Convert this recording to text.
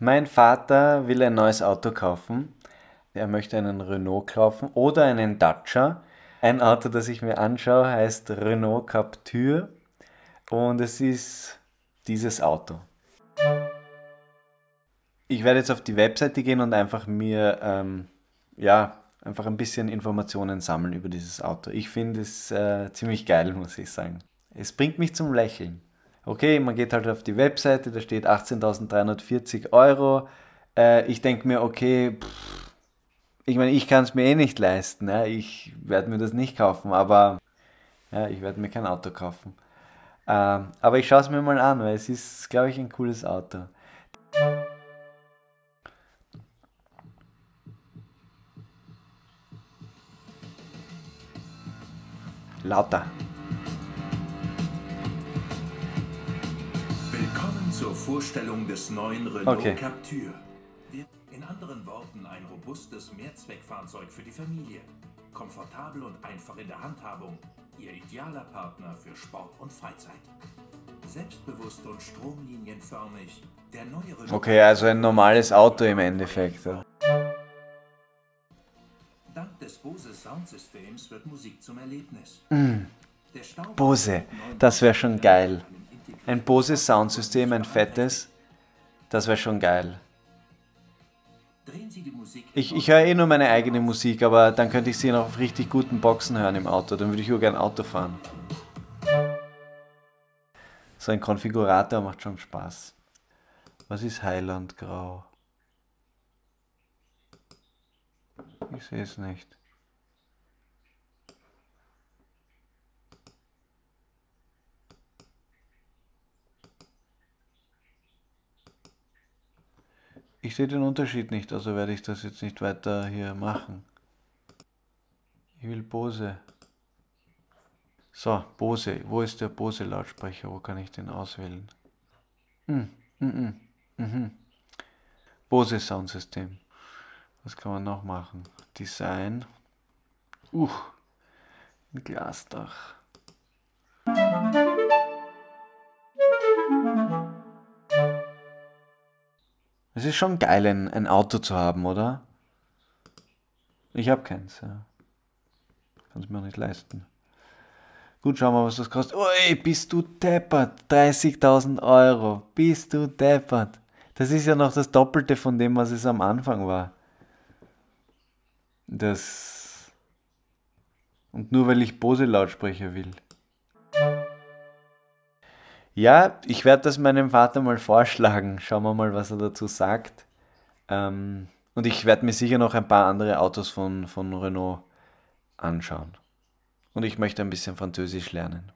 Mein Vater will ein neues Auto kaufen. Er möchte einen Renault kaufen oder einen Dacia. Ein Auto, das ich mir anschaue, heißt Renault Captur und es ist dieses Auto. Ich werde jetzt auf die Webseite gehen und einfach mir ähm, ja, einfach ein bisschen Informationen sammeln über dieses Auto. Ich finde es äh, ziemlich geil, muss ich sagen. Es bringt mich zum Lächeln. Okay, man geht halt auf die Webseite, da steht 18.340 Euro. Äh, ich denke mir, okay, pff, ich meine, ich kann es mir eh nicht leisten. Ja? Ich werde mir das nicht kaufen, aber ja, ich werde mir kein Auto kaufen. Ähm, aber ich schaue es mir mal an, weil es ist, glaube ich, ein cooles Auto. Lauter. Zur Vorstellung des neuen Renault Okay. Captur. In anderen Worten ein robustes Mehrzweckfahrzeug für die Familie. Komfortabel und einfach in der Handhabung. Ihr idealer Partner für Sport und Freizeit. Selbstbewusst und stromlinienförmig. Der neue Renault Okay, also ein normales Auto im Endeffekt. Ja. Dank des Bose Soundsystems wird Musik zum Erlebnis. Mm. Bose, das wäre schon geil. Ein Bose Soundsystem, ein fettes, das wäre schon geil. Ich, ich höre eh nur meine eigene Musik, aber dann könnte ich sie noch auf richtig guten Boxen hören im Auto. Dann würde ich nur gern Auto fahren. So ein Konfigurator macht schon Spaß. Was ist Highland Grau? Ich sehe es nicht. Ich sehe den Unterschied nicht, also werde ich das jetzt nicht weiter hier machen. Ich will Bose. So, Bose. Wo ist der Bose-Lautsprecher? Wo kann ich den auswählen? Hm, hm, hm, mhm. Bose Soundsystem. Was kann man noch machen? Design. Uh, ein Glasdach. Es ist schon geil, ein, ein Auto zu haben, oder? Ich habe keins, ja. Kann es mir auch nicht leisten. Gut, schauen wir, was das kostet. Ui, bist du deppert. 30.000 Euro. Bist du deppert. Das ist ja noch das Doppelte von dem, was es am Anfang war. Das. Und nur weil ich Bose-Lautsprecher will. Ja, ich werde das meinem Vater mal vorschlagen. Schauen wir mal, was er dazu sagt. Ähm, und ich werde mir sicher noch ein paar andere Autos von, von Renault anschauen. Und ich möchte ein bisschen Französisch lernen.